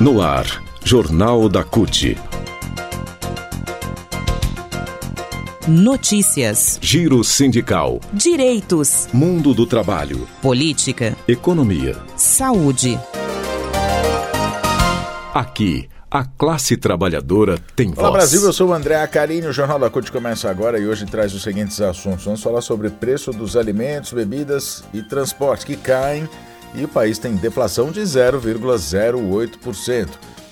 No ar, Jornal da CUT. Notícias. Giro sindical. Direitos. Mundo do trabalho. Política. Economia. Saúde. Aqui, a classe trabalhadora tem Olá voz. Brasil, eu sou o André Acarini, o Jornal da CUT começa agora e hoje traz os seguintes assuntos. Vamos falar sobre preço dos alimentos, bebidas e transporte que caem e o país tem deflação de 0,08%.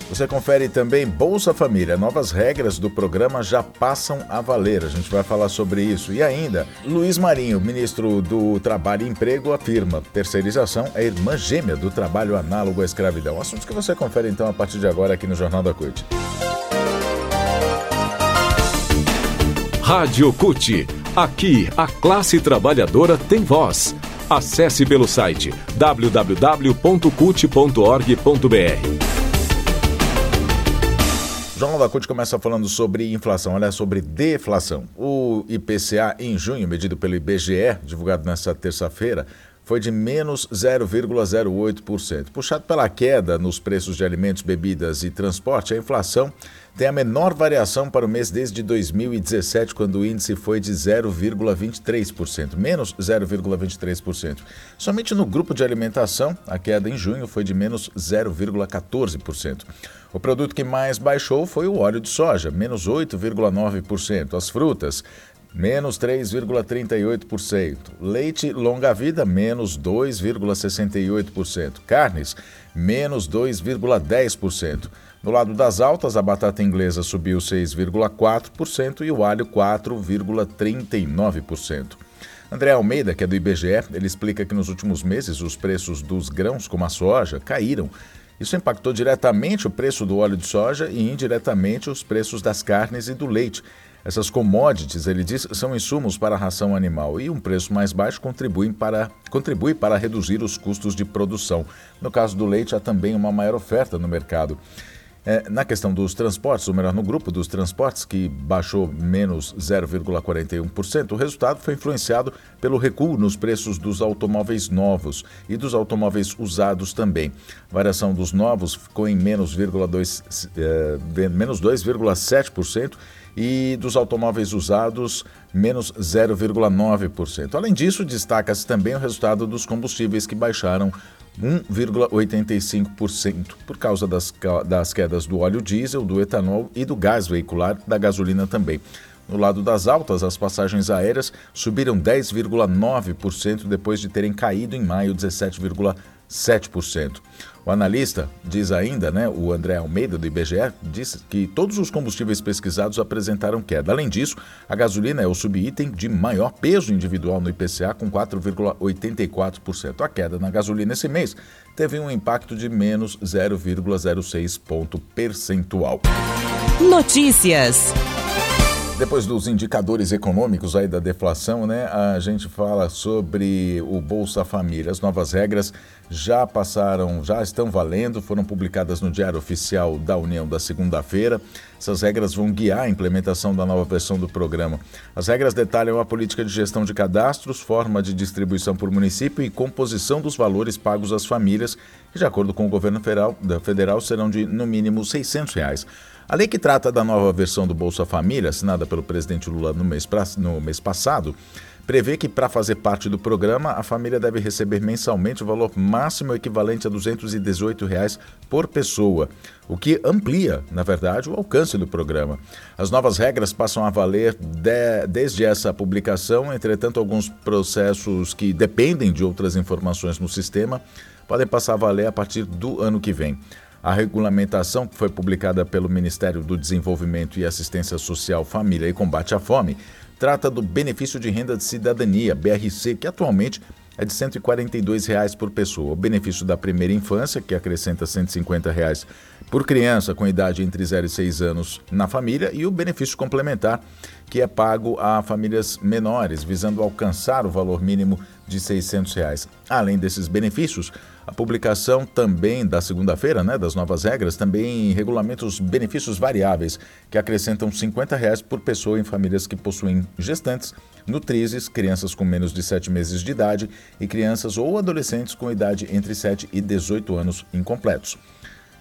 Você confere também Bolsa Família. Novas regras do programa já passam a valer. A gente vai falar sobre isso. E ainda, Luiz Marinho, ministro do Trabalho e Emprego, afirma: terceirização é irmã gêmea do trabalho análogo à escravidão. Assuntos que você confere então a partir de agora aqui no Jornal da CUT. Rádio CUT. Aqui, a classe trabalhadora tem voz. Acesse pelo site www.cut.org.br. O Jornal da CUT começa falando sobre inflação, olha, sobre deflação. O IPCA em junho, medido pelo IBGE, divulgado nesta terça-feira, foi de menos 0,08%. Puxado pela queda nos preços de alimentos, bebidas e transporte, a inflação tem a menor variação para o mês desde 2017, quando o índice foi de 0,23%, menos 0,23%. Somente no grupo de alimentação, a queda em junho foi de menos 0,14%. O produto que mais baixou foi o óleo de soja, menos 8,9%. As frutas, menos 3,38%. Leite longa-vida, menos 2,68%. Carnes, menos 2,10%. No lado das altas, a batata inglesa subiu 6,4% e o alho 4,39%. André Almeida, que é do IBGE, ele explica que nos últimos meses os preços dos grãos, como a soja, caíram. Isso impactou diretamente o preço do óleo de soja e indiretamente os preços das carnes e do leite. Essas commodities, ele diz, são insumos para a ração animal e um preço mais baixo contribui para, contribui para reduzir os custos de produção. No caso do leite, há também uma maior oferta no mercado. É, na questão dos transportes, ou melhor, no grupo dos transportes, que baixou menos 0,41%, o resultado foi influenciado pelo recuo nos preços dos automóveis novos e dos automóveis usados também. A variação dos novos ficou em menos 2,2%, é, menos 2,7% e dos automóveis usados, menos 0,9%. Além disso, destaca-se também o resultado dos combustíveis que baixaram 1,85% por causa das, das quedas do óleo diesel, do etanol e do gás veicular, da gasolina também. No lado das altas, as passagens aéreas subiram 10,9% depois de terem caído em maio 17,7%. O analista diz ainda, né, o André Almeida do IBGE, diz que todos os combustíveis pesquisados apresentaram queda. Além disso, a gasolina é o subitem de maior peso individual no IPCA com 4,84%. A queda na gasolina esse mês teve um impacto de menos 0,06 ponto percentual. Notícias. Depois dos indicadores econômicos aí da deflação, né, a gente fala sobre o Bolsa Família. As novas regras já passaram, já estão valendo, foram publicadas no Diário Oficial da União da segunda-feira. Essas regras vão guiar a implementação da nova versão do programa. As regras detalham a política de gestão de cadastros, forma de distribuição por município e composição dos valores pagos às famílias, que, de acordo com o governo federal, federal serão de, no mínimo, 600 reais. A lei que trata da nova versão do Bolsa Família, assinada pelo presidente Lula no mês, no mês passado, prevê que para fazer parte do programa, a família deve receber mensalmente o valor máximo equivalente a 218 reais por pessoa, o que amplia, na verdade, o alcance do programa. As novas regras passam a valer de, desde essa publicação, entretanto, alguns processos que dependem de outras informações no sistema podem passar a valer a partir do ano que vem. A regulamentação, que foi publicada pelo Ministério do Desenvolvimento e Assistência Social, Família e Combate à Fome, trata do benefício de renda de cidadania, BRC, que atualmente é de 142 reais por pessoa. O benefício da primeira infância, que acrescenta 150 reais por criança com idade entre 0 e 6 anos na família, e o benefício complementar, que é pago a famílias menores, visando alcançar o valor mínimo de 600 reais. Além desses benefícios, a publicação também da segunda-feira, né, das novas regras, também regulamenta os benefícios variáveis, que acrescentam 50 reais por pessoa em famílias que possuem gestantes, nutrizes, crianças com menos de 7 meses de idade e crianças ou adolescentes com idade entre 7 e 18 anos incompletos.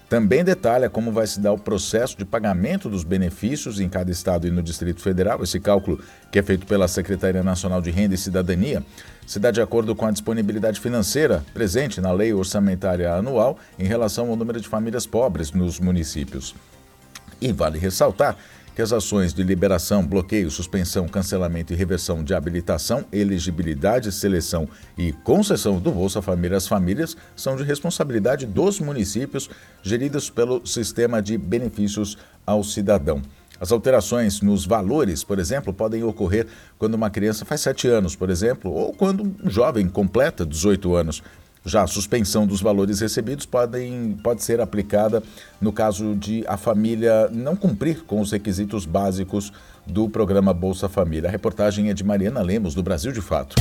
Também detalha como vai se dar o processo de pagamento dos benefícios em cada estado e no Distrito Federal. Esse cálculo, que é feito pela Secretaria Nacional de Renda e Cidadania, se dá de acordo com a disponibilidade financeira presente na Lei Orçamentária Anual em relação ao número de famílias pobres nos municípios. E vale ressaltar que as ações de liberação, bloqueio, suspensão, cancelamento e reversão de habilitação, elegibilidade, seleção e concessão do Bolsa Família às famílias são de responsabilidade dos municípios, geridos pelo Sistema de Benefícios ao Cidadão. As alterações nos valores, por exemplo, podem ocorrer quando uma criança faz 7 anos, por exemplo, ou quando um jovem completa 18 anos. Já a suspensão dos valores recebidos podem, pode ser aplicada no caso de a família não cumprir com os requisitos básicos do programa Bolsa Família. A reportagem é de Mariana Lemos, do Brasil de Fato.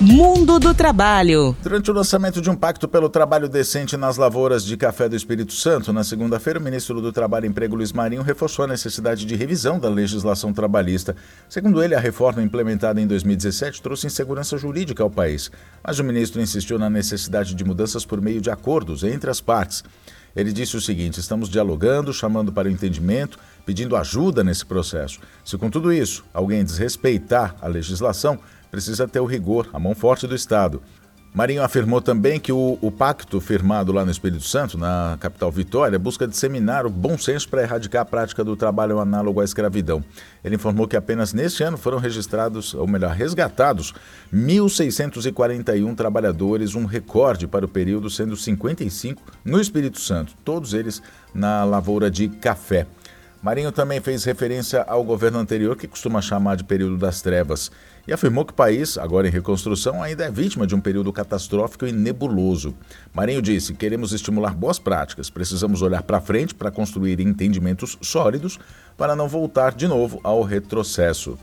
Mundo do Trabalho. Durante o lançamento de um pacto pelo trabalho decente nas lavouras de café do Espírito Santo, na segunda-feira, o ministro do Trabalho e Emprego Luiz Marinho reforçou a necessidade de revisão da legislação trabalhista. Segundo ele, a reforma implementada em 2017 trouxe insegurança jurídica ao país, mas o ministro insistiu na necessidade de mudanças por meio de acordos entre as partes. Ele disse o seguinte: estamos dialogando, chamando para o entendimento, pedindo ajuda nesse processo. Se com tudo isso alguém desrespeitar a legislação, precisa ter o rigor, a mão forte do Estado. Marinho afirmou também que o, o, pacto firmado lá no Espírito Santo, na capital Vitória, busca disseminar o bom senso para erradicar a prática do trabalho análogo à escravidão. Ele informou que apenas neste ano foram registrados, ou melhor, resgatados, 1.641 trabalhadores, um recorde para o período, sendo 55 no Espírito Santo, todos eles na lavoura de café. Marinho também fez referência ao governo anterior, que costuma chamar de período das trevas, e afirmou que o país, agora em reconstrução, ainda é vítima de um período catastrófico e nebuloso. Marinho disse: queremos estimular boas práticas, precisamos olhar para frente para construir entendimentos sólidos para não voltar de novo ao retrocesso.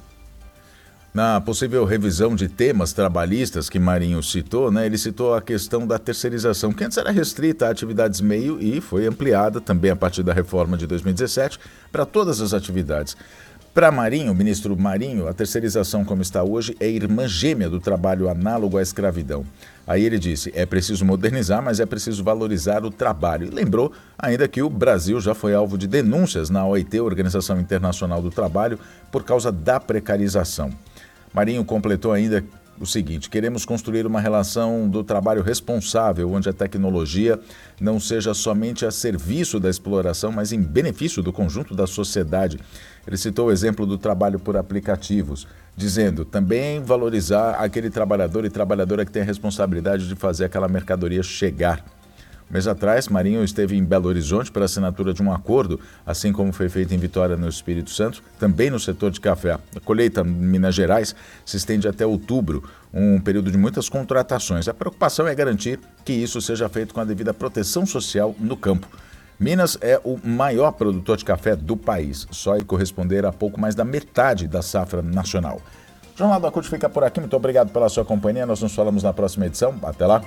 Na possível revisão de temas trabalhistas que Marinho citou, né, ele citou a questão da terceirização, que antes era restrita a atividades meio e foi ampliada também a partir da reforma de 2017 para todas as atividades. Para Marinho, ministro Marinho, a terceirização como está hoje é irmã gêmea do trabalho análogo à escravidão. Aí ele disse: é preciso modernizar, mas é preciso valorizar o trabalho. E lembrou ainda que o Brasil já foi alvo de denúncias na OIT, Organização Internacional do Trabalho, por causa da precarização. Marinho completou ainda o seguinte: queremos construir uma relação do trabalho responsável, onde a tecnologia não seja somente a serviço da exploração, mas em benefício do conjunto da sociedade. Ele citou o exemplo do trabalho por aplicativos, dizendo também valorizar aquele trabalhador e trabalhadora que tem a responsabilidade de fazer aquela mercadoria chegar mês atrás, Marinho esteve em Belo Horizonte para assinatura de um acordo, assim como foi feito em Vitória, no Espírito Santo, também no setor de café. A colheita em Minas Gerais se estende até outubro, um período de muitas contratações. A preocupação é garantir que isso seja feito com a devida proteção social no campo. Minas é o maior produtor de café do país, só e corresponder a pouco mais da metade da safra nacional. O Jornal da CUT fica por aqui. Muito obrigado pela sua companhia. Nós nos falamos na próxima edição. Até lá.